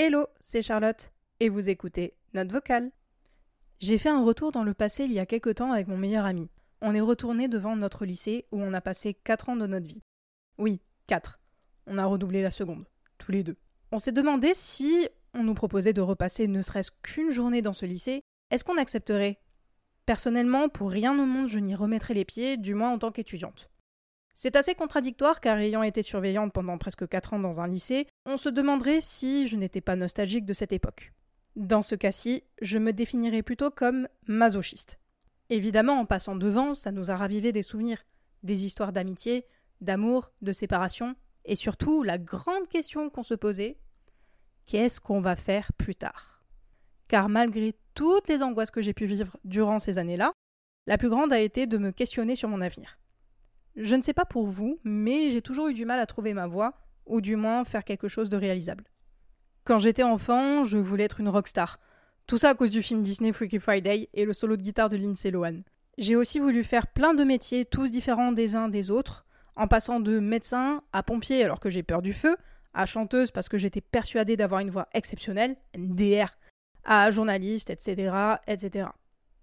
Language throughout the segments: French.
Hello, c'est Charlotte, et vous écoutez Note vocale. J'ai fait un retour dans le passé il y a quelque temps avec mon meilleur ami. On est retourné devant notre lycée où on a passé 4 ans de notre vie. Oui, 4. On a redoublé la seconde, tous les deux. On s'est demandé si on nous proposait de repasser ne serait-ce qu'une journée dans ce lycée, est-ce qu'on accepterait? Personnellement, pour rien au monde, je n'y remettrais les pieds, du moins en tant qu'étudiante. C'est assez contradictoire car ayant été surveillante pendant presque 4 ans dans un lycée, on se demanderait si je n'étais pas nostalgique de cette époque. Dans ce cas-ci, je me définirais plutôt comme masochiste. Évidemment, en passant devant, ça nous a ravivé des souvenirs, des histoires d'amitié, d'amour, de séparation, et surtout la grande question qu'on se posait qu'est-ce qu'on va faire plus tard? Car malgré toutes les angoisses que j'ai pu vivre durant ces années-là, la plus grande a été de me questionner sur mon avenir. Je ne sais pas pour vous, mais j'ai toujours eu du mal à trouver ma voie, ou du moins faire quelque chose de réalisable. Quand j'étais enfant, je voulais être une rockstar. Tout ça à cause du film Disney Freaky Friday et le solo de guitare de Lindsay Lohan. J'ai aussi voulu faire plein de métiers, tous différents des uns des autres, en passant de médecin à pompier alors que j'ai peur du feu, à chanteuse parce que j'étais persuadée d'avoir une voix exceptionnelle, NDR, à journaliste, etc., etc.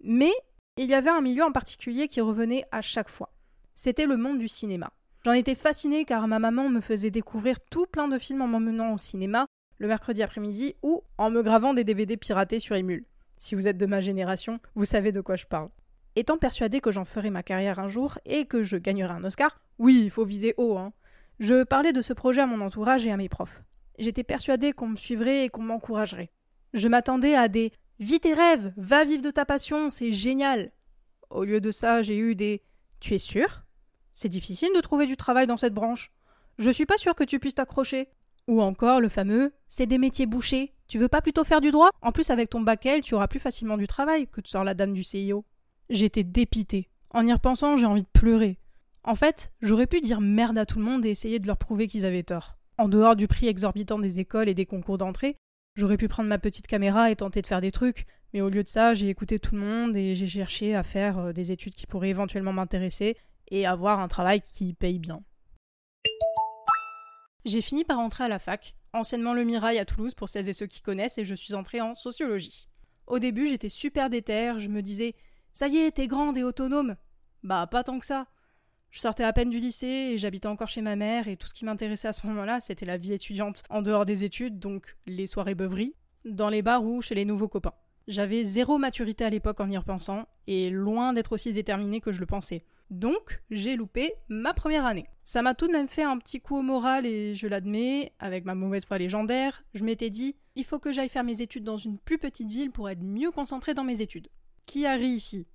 Mais il y avait un milieu en particulier qui revenait à chaque fois c'était le monde du cinéma. J'en étais fascinée car ma maman me faisait découvrir tout plein de films en m'emmenant au cinéma le mercredi après-midi ou en me gravant des DVD piratés sur Emule. Si vous êtes de ma génération, vous savez de quoi je parle. Étant persuadée que j'en ferais ma carrière un jour et que je gagnerais un Oscar, oui, il faut viser haut, hein. Je parlais de ce projet à mon entourage et à mes profs. J'étais persuadée qu'on me suivrait et qu'on m'encouragerait. Je m'attendais à des Vis tes rêves, va vivre de ta passion, c'est génial. Au lieu de ça, j'ai eu des Tu es sûr? C'est difficile de trouver du travail dans cette branche. Je suis pas sûre que tu puisses t'accrocher. Ou encore le fameux c'est des métiers bouchés. Tu veux pas plutôt faire du droit? En plus, avec ton bac L, tu auras plus facilement du travail que de sors la dame du CIO. J'étais dépitée. En y repensant, j'ai envie de pleurer. En fait, j'aurais pu dire merde à tout le monde et essayer de leur prouver qu'ils avaient tort. En dehors du prix exorbitant des écoles et des concours d'entrée, j'aurais pu prendre ma petite caméra et tenter de faire des trucs, mais au lieu de ça, j'ai écouté tout le monde et j'ai cherché à faire euh, des études qui pourraient éventuellement m'intéresser et avoir un travail qui paye bien. J'ai fini par entrer à la fac, anciennement le Mirail à Toulouse pour celles et ceux qui connaissent, et je suis entrée en sociologie. Au début, j'étais super déterre, je me disais Ça y est, t'es grande et autonome. Bah, pas tant que ça. Je sortais à peine du lycée et j'habitais encore chez ma mère, et tout ce qui m'intéressait à ce moment-là, c'était la vie étudiante en dehors des études, donc les soirées beuveries, dans les bars ou chez les nouveaux copains. J'avais zéro maturité à l'époque en y repensant, et loin d'être aussi déterminée que je le pensais. Donc, j'ai loupé ma première année. Ça m'a tout de même fait un petit coup au moral et je l'admets, avec ma mauvaise foi légendaire, je m'étais dit, il faut que j'aille faire mes études dans une plus petite ville pour être mieux concentré dans mes études. Qui a ri ici?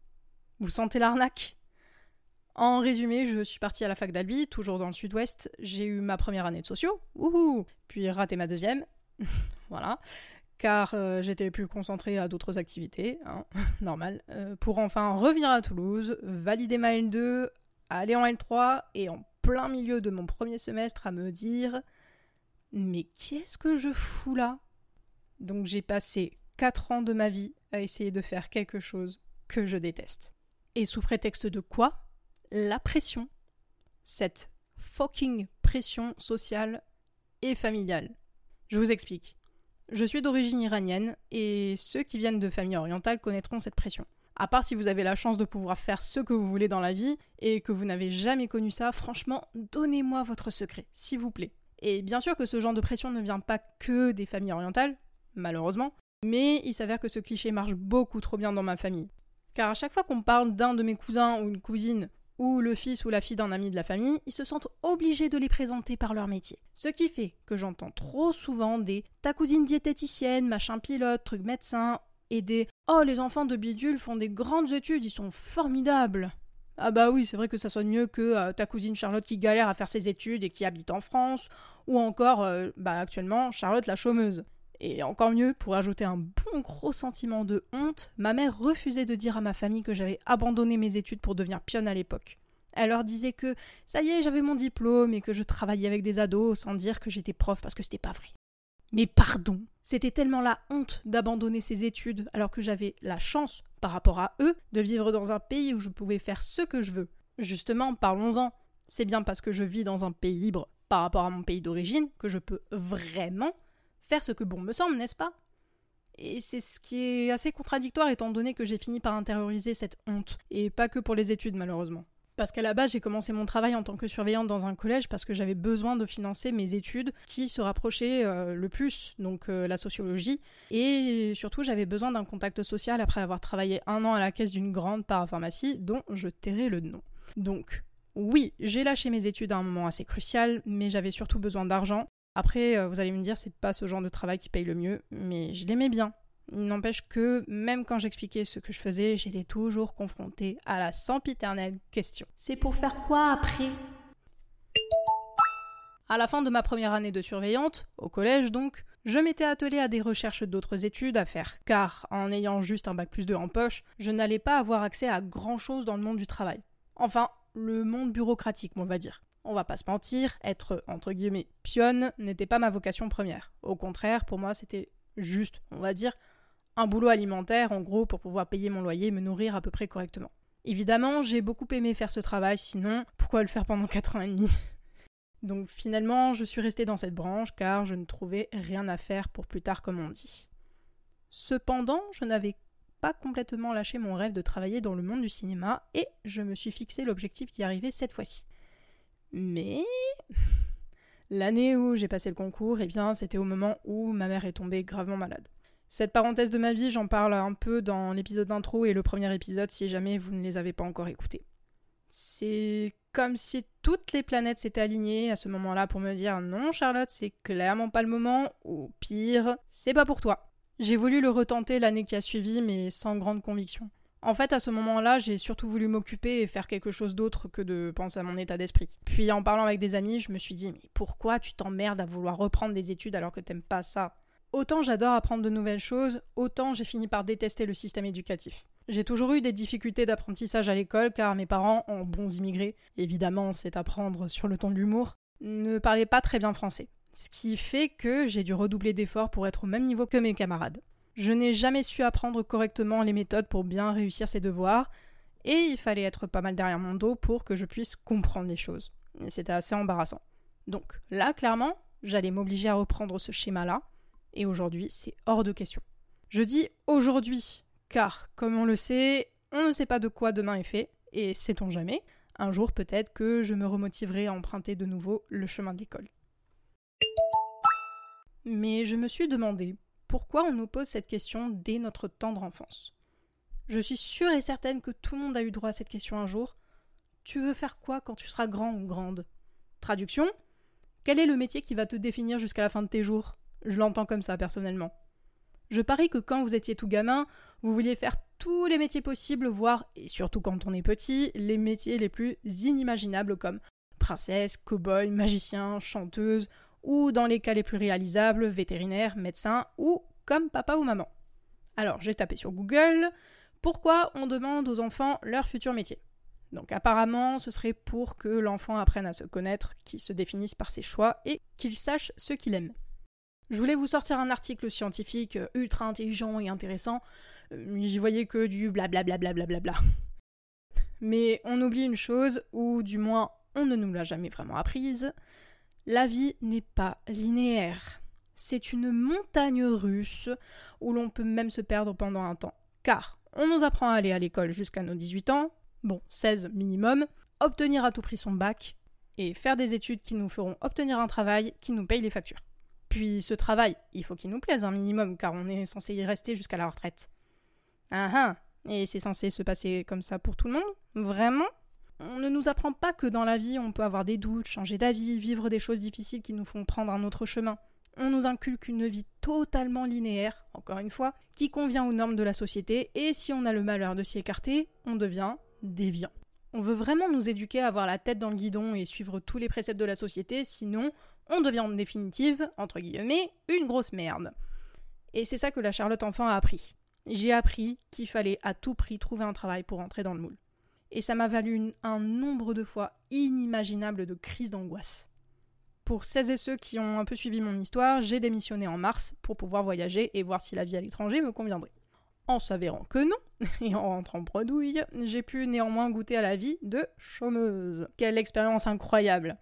Vous sentez l'arnaque? En résumé, je suis partie à la fac d'Albi, toujours dans le sud-ouest, j'ai eu ma première année de sociaux, wouhou! Puis raté ma deuxième, voilà car euh, j'étais plus concentrée à d'autres activités, hein, normal, euh, pour enfin revenir à Toulouse, valider ma L2, aller en L3 et en plein milieu de mon premier semestre à me dire mais qu'est-ce que je fous là? Donc j'ai passé 4 ans de ma vie à essayer de faire quelque chose que je déteste. Et sous prétexte de quoi? La pression. Cette fucking pression sociale et familiale. Je vous explique. Je suis d'origine iranienne et ceux qui viennent de familles orientales connaîtront cette pression. À part si vous avez la chance de pouvoir faire ce que vous voulez dans la vie et que vous n'avez jamais connu ça, franchement, donnez-moi votre secret, s'il vous plaît. Et bien sûr que ce genre de pression ne vient pas que des familles orientales, malheureusement, mais il s'avère que ce cliché marche beaucoup trop bien dans ma famille. Car à chaque fois qu'on parle d'un de mes cousins ou une cousine ou le fils ou la fille d'un ami de la famille, ils se sentent obligés de les présenter par leur métier. Ce qui fait que j'entends trop souvent des ta cousine diététicienne, machin pilote, truc médecin, et des oh les enfants de bidule font des grandes études, ils sont formidables. Ah bah oui, c'est vrai que ça sonne mieux que euh, ta cousine Charlotte qui galère à faire ses études et qui habite en France, ou encore, euh, bah actuellement, Charlotte la chômeuse. Et encore mieux, pour ajouter un bon gros sentiment de honte, ma mère refusait de dire à ma famille que j'avais abandonné mes études pour devenir pionne à l'époque. Elle leur disait que ça y est, j'avais mon diplôme et que je travaillais avec des ados sans dire que j'étais prof parce que c'était pas vrai. Mais pardon, c'était tellement la honte d'abandonner ces études alors que j'avais la chance, par rapport à eux, de vivre dans un pays où je pouvais faire ce que je veux. Justement, parlons-en. C'est bien parce que je vis dans un pays libre par rapport à mon pays d'origine que je peux vraiment faire ce que bon me semble, n'est-ce pas? Et c'est ce qui est assez contradictoire étant donné que j'ai fini par intérioriser cette honte, et pas que pour les études malheureusement. Parce qu'à la base, j'ai commencé mon travail en tant que surveillante dans un collège parce que j'avais besoin de financer mes études qui se rapprochaient euh, le plus, donc euh, la sociologie. Et surtout, j'avais besoin d'un contact social après avoir travaillé un an à la caisse d'une grande parapharmacie dont je tairai le nom. Donc, oui, j'ai lâché mes études à un moment assez crucial, mais j'avais surtout besoin d'argent. Après, euh, vous allez me dire, c'est pas ce genre de travail qui paye le mieux, mais je l'aimais bien. Il n'empêche que même quand j'expliquais ce que je faisais, j'étais toujours confrontée à la sempiternelle question. C'est pour faire quoi après? À la fin de ma première année de surveillante, au collège donc, je m'étais attelée à des recherches d'autres études à faire, car en ayant juste un bac plus 2 en poche, je n'allais pas avoir accès à grand chose dans le monde du travail. Enfin, le monde bureaucratique, on va dire. On va pas se mentir, être entre guillemets pionne n'était pas ma vocation première. Au contraire, pour moi, c'était juste, on va dire, un boulot alimentaire, en gros, pour pouvoir payer mon loyer et me nourrir à peu près correctement. Évidemment, j'ai beaucoup aimé faire ce travail, sinon, pourquoi le faire pendant 4 ans et demi? Donc finalement, je suis restée dans cette branche car je ne trouvais rien à faire pour plus tard, comme on dit. Cependant, je n'avais pas complètement lâché mon rêve de travailler dans le monde du cinéma et je me suis fixé l'objectif d'y arriver cette fois-ci. Mais l'année où j'ai passé le concours, eh bien, c'était au moment où ma mère est tombée gravement malade. Cette parenthèse de ma vie, j'en parle un peu dans l'épisode d'intro et le premier épisode si jamais vous ne les avez pas encore écoutés. C'est comme si toutes les planètes s'étaient alignées à ce moment-là pour me dire non Charlotte, c'est clairement pas le moment, ou pire, c'est pas pour toi. J'ai voulu le retenter l'année qui a suivi, mais sans grande conviction. En fait, à ce moment-là, j'ai surtout voulu m'occuper et faire quelque chose d'autre que de penser à mon état d'esprit. Puis en parlant avec des amis, je me suis dit mais pourquoi tu t'emmerdes à vouloir reprendre des études alors que t'aimes pas ça? Autant j'adore apprendre de nouvelles choses, autant j'ai fini par détester le système éducatif. J'ai toujours eu des difficultés d'apprentissage à l'école car mes parents, en bons immigrés, évidemment c'est apprendre sur le ton de l'humour, ne parlaient pas très bien français. Ce qui fait que j'ai dû redoubler d'efforts pour être au même niveau que mes camarades. Je n'ai jamais su apprendre correctement les méthodes pour bien réussir ses devoirs, et il fallait être pas mal derrière mon dos pour que je puisse comprendre les choses. C'était assez embarrassant. Donc là, clairement, j'allais m'obliger à reprendre ce schéma-là, et aujourd'hui, c'est hors de question. Je dis aujourd'hui, car, comme on le sait, on ne sait pas de quoi demain est fait, et sait-on jamais, un jour peut-être que je me remotiverai à emprunter de nouveau le chemin de l'école. Mais je me suis demandé pourquoi on nous pose cette question dès notre tendre enfance. Je suis sûre et certaine que tout le monde a eu droit à cette question un jour. Tu veux faire quoi quand tu seras grand ou grande? Traduction Quel est le métier qui va te définir jusqu'à la fin de tes jours? Je l'entends comme ça personnellement. Je parie que quand vous étiez tout gamin, vous vouliez faire tous les métiers possibles, voire, et surtout quand on est petit, les métiers les plus inimaginables comme princesse, cow-boy, magicien, chanteuse, ou dans les cas les plus réalisables, vétérinaire, médecin, ou comme papa ou maman. Alors j'ai tapé sur Google pourquoi on demande aux enfants leur futur métier? Donc apparemment, ce serait pour que l'enfant apprenne à se connaître, qu'il se définisse par ses choix et qu'il sache ce qu'il aime. Je voulais vous sortir un article scientifique euh, ultra intelligent et intéressant, euh, mais j'y voyais que du blablabla. Mais on oublie une chose, ou du moins on ne nous l'a jamais vraiment apprise, la vie n'est pas linéaire. C'est une montagne russe où l'on peut même se perdre pendant un temps. Car on nous apprend à aller à l'école jusqu'à nos 18 ans, bon, 16 minimum, obtenir à tout prix son bac, et faire des études qui nous feront obtenir un travail qui nous paye les factures. Puis ce travail, il faut qu'il nous plaise un minimum, car on est censé y rester jusqu'à la retraite. Ah ah Et c'est censé se passer comme ça pour tout le monde? Vraiment? On ne nous apprend pas que dans la vie on peut avoir des doutes, changer d'avis, vivre des choses difficiles qui nous font prendre un autre chemin. On nous inculque une vie totalement linéaire, encore une fois, qui convient aux normes de la société, et si on a le malheur de s'y écarter, on devient déviant. On veut vraiment nous éduquer à avoir la tête dans le guidon et suivre tous les préceptes de la société, sinon on devient en définitive, entre guillemets, une grosse merde. Et c'est ça que la Charlotte Enfant a appris. J'ai appris qu'il fallait à tout prix trouver un travail pour entrer dans le moule. Et ça m'a valu un nombre de fois inimaginable de crises d'angoisse. Pour celles et ceux qui ont un peu suivi mon histoire, j'ai démissionné en mars pour pouvoir voyager et voir si la vie à l'étranger me conviendrait. En s'avérant que non, et en rentrant bredouille, j'ai pu néanmoins goûter à la vie de chômeuse. Quelle expérience incroyable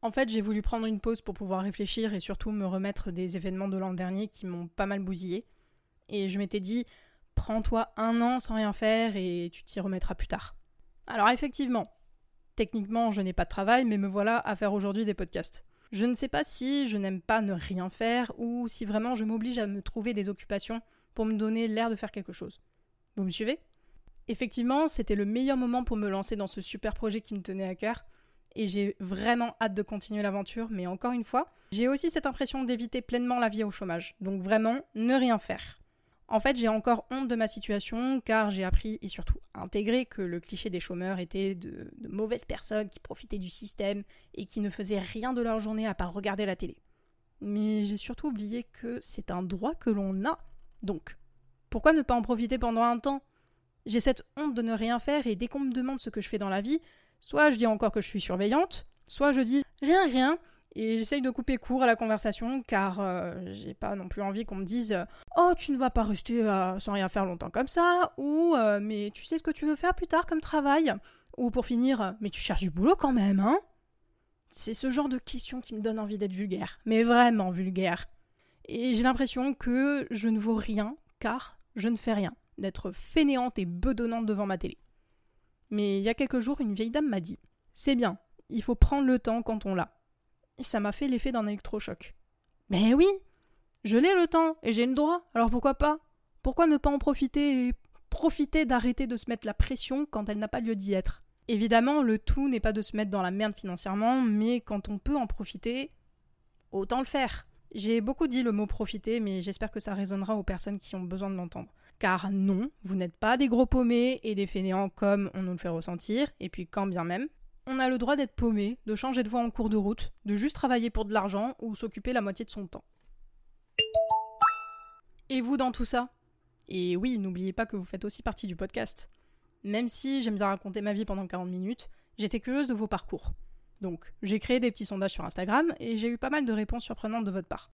En fait, j'ai voulu prendre une pause pour pouvoir réfléchir et surtout me remettre des événements de l'an dernier qui m'ont pas mal bousillé. Et je m'étais dit, prends-toi un an sans rien faire et tu t'y remettras plus tard. Alors effectivement, techniquement je n'ai pas de travail, mais me voilà à faire aujourd'hui des podcasts. Je ne sais pas si je n'aime pas ne rien faire ou si vraiment je m'oblige à me trouver des occupations pour me donner l'air de faire quelque chose. Vous me suivez? Effectivement, c'était le meilleur moment pour me lancer dans ce super projet qui me tenait à cœur, et j'ai vraiment hâte de continuer l'aventure, mais encore une fois, j'ai aussi cette impression d'éviter pleinement la vie au chômage, donc vraiment ne rien faire. En fait, j'ai encore honte de ma situation car j'ai appris et surtout intégré que le cliché des chômeurs était de, mauvaises personnes qui profitaient du système et qui ne faisaient rien de leur journée à part regarder la télé. Mais j'ai surtout oublié que c'est un droit que l'on a. Donc, pourquoi ne pas en profiter pendant un temps? J'ai cette honte de ne rien faire et dès qu'on me demande ce que je fais dans la vie, soit je dis encore que je suis surveillante, soit je dis rien rien et j'essaye de couper court à la conversation car euh, j'ai pas non plus envie qu'on me dise Oh, tu ne vas pas rester euh, sans rien faire longtemps comme ça, ou euh, Mais tu sais ce que tu veux faire plus tard comme travail, ou pour finir Mais tu cherches du boulot quand même, hein? C'est ce genre de questions qui me donne envie d'être vulgaire, mais vraiment vulgaire. Et j'ai l'impression que je ne vaux rien car je ne fais rien, d'être fainéante et bedonnante devant ma télé. Mais il y a quelques jours, une vieille dame m'a dit C'est bien, il faut prendre le temps quand on l'a et ça m'a fait l'effet d'un électrochoc. Mais oui Je l'ai le temps, et j'ai le droit, alors pourquoi pas? Pourquoi ne pas en profiter et profiter d'arrêter de se mettre la pression quand elle n'a pas lieu d'y être? Évidemment, le tout n'est pas de se mettre dans la merde financièrement, mais quand on peut en profiter, autant le faire. J'ai beaucoup dit le mot profiter, mais j'espère que ça résonnera aux personnes qui ont besoin de l'entendre. Car non, vous n'êtes pas des gros paumés et des fainéants comme on nous le fait ressentir, et puis quand bien même, on a le droit d'être paumé, de changer de voie en cours de route, de juste travailler pour de l'argent ou s'occuper la moitié de son temps. Et vous dans tout ça? Et oui, n'oubliez pas que vous faites aussi partie du podcast. Même si j'aime bien raconter ma vie pendant 40 minutes, j'étais curieuse de vos parcours. Donc, j'ai créé des petits sondages sur Instagram et j'ai eu pas mal de réponses surprenantes de votre part.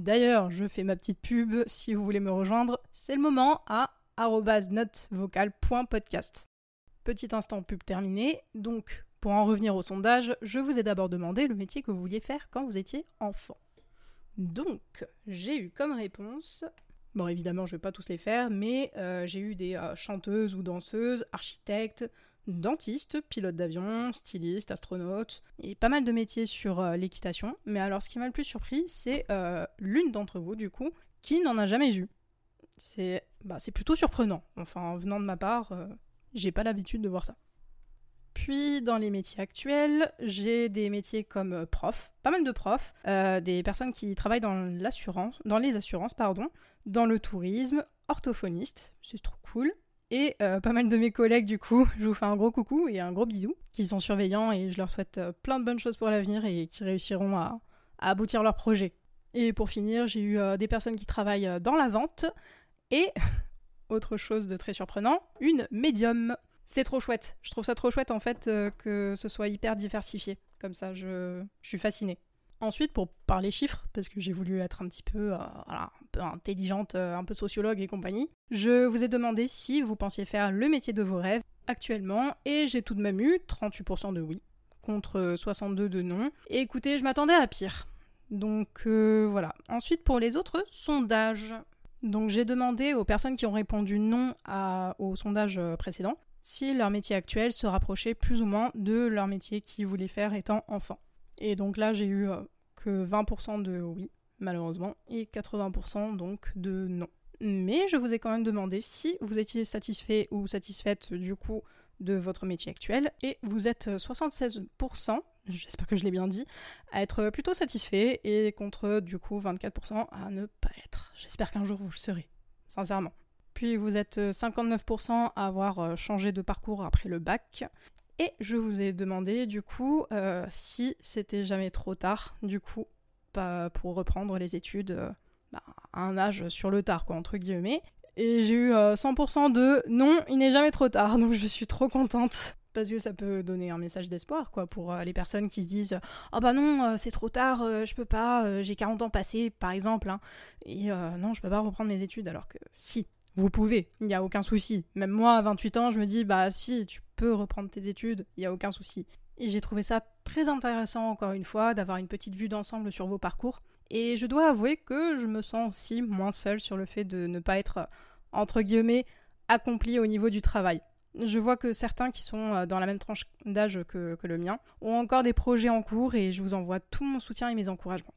D'ailleurs, je fais ma petite pub, si vous voulez me rejoindre, c'est le moment à notevocal.podcast. Petit instant pub terminé, donc pour en revenir au sondage, je vous ai d'abord demandé le métier que vous vouliez faire quand vous étiez enfant. Donc, j'ai eu comme réponse. Bon, évidemment, je ne vais pas tous les faire, mais euh, j'ai eu des euh, chanteuses ou danseuses, architectes, dentistes, pilotes d'avion, stylistes, astronautes, et pas mal de métiers sur euh, l'équitation. Mais alors, ce qui m'a le plus surpris, c'est l'une d'entre vous, du coup, qui n'en a jamais eu. C'est bah, plutôt surprenant. Enfin, venant de ma part, j'ai pas l'habitude de voir ça. Puis dans les métiers actuels, j'ai des métiers comme euh, prof, pas mal de profs, euh, des personnes qui travaillent dans l'assurance, dans les assurances, pardon, dans le tourisme, orthophoniste, c'est trop cool. Et euh, pas mal de mes collègues, du coup, je vous fais un gros coucou et un gros bisou, qui sont surveillants et je leur souhaite plein de bonnes choses pour l'avenir et qui réussiront à, à, aboutir leur projet. Et pour finir, j'ai eu des personnes qui travaillent dans la vente et, autre chose de très surprenant, une médium. C'est trop chouette. Je trouve ça trop chouette en fait euh, que ce soit hyper diversifié. Comme ça, je, suis fascinée. Ensuite, pour parler chiffres, parce que j'ai voulu être un petit peu, euh, intelligente, euh, un peu sociologue et compagnie, je vous ai demandé si vous pensiez faire le métier de vos rêves actuellement, et j'ai tout de même eu 38% de oui, contre 62% de non. Et écoutez, je m'attendais à pire. Donc voilà. Ensuite, pour les autres sondages. Donc j'ai demandé aux personnes qui ont répondu non au sondage précédent si leur métier actuel se rapprochait plus ou moins de leur métier qu'ils voulaient faire étant enfant. Et donc là, j'ai eu euh, que 20% de oui, malheureusement, et 80% donc de non. Mais je vous ai quand même demandé si vous étiez satisfait ou satisfaite du coup de votre métier actuel, et vous êtes 76%, j'espère que je l'ai bien dit, à être plutôt satisfait, et contre du coup 24% à ne pas l'être. J'espère qu'un jour vous le serez, sincèrement. Puis vous êtes 59% euh, à avoir euh, changé de parcours après le bac. Et je vous ai demandé du coup euh, si c'était jamais trop tard, du coup, pour reprendre les études bah, à un âge sur le tard, quoi, entre guillemets. Et j'ai eu 100% de non, il n'est jamais trop tard, donc je suis trop contente. Parce que ça peut donner un message d'espoir, quoi, pour les personnes qui se disent Oh bah non, c'est trop tard, je peux pas, j'ai 40 ans passés, par exemple, hein. et non, je peux pas reprendre mes études, alors que si, vous pouvez, il n'y a aucun souci. Même moi, à 28 ans, je me dis, bah si, tu peux reprendre tes études, il n'y a aucun souci. Et j'ai trouvé ça très intéressant, encore une fois, d'avoir une petite vue d'ensemble sur vos parcours. Et je dois avouer que je me sens aussi moins seule sur le fait de ne pas être, entre guillemets, accompli au niveau du travail. Je vois que certains qui sont euh, dans la même tranche d'âge que, que le mien ont encore des projets en cours et je vous envoie tout mon soutien et mes encouragements.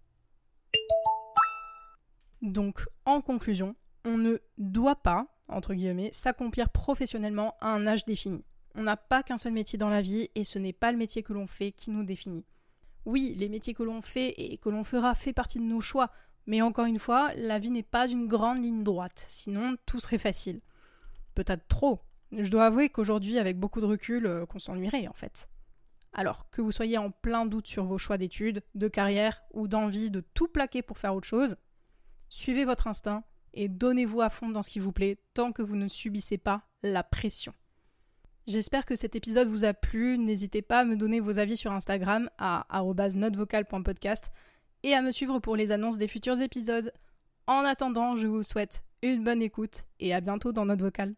Donc, en conclusion, on ne doit pas, entre guillemets, s'accomplir professionnellement à un âge défini. On n'a pas qu'un seul métier dans la vie et ce n'est pas le métier que l'on fait qui nous définit. Oui, les métiers que l'on fait et que l'on fera fait partie de nos choix, mais encore une fois, la vie n'est pas une grande ligne droite, sinon tout serait facile. Peut-être trop. Je dois avouer qu'aujourd'hui, avec beaucoup de recul, euh, qu'on s'ennuierait en fait. Alors que vous soyez en plein doute sur vos choix d'études, de carrière ou d'envie de tout plaquer pour faire autre chose, suivez votre instinct et donnez-vous à fond dans ce qui vous plaît tant que vous ne subissez pas la pression. J'espère que cet épisode vous a plu. N'hésitez pas à me donner vos avis sur Instagram à notevocal.podcast et à me suivre pour les annonces des futurs épisodes. En attendant, je vous souhaite une bonne écoute et à bientôt dans Note Vocale.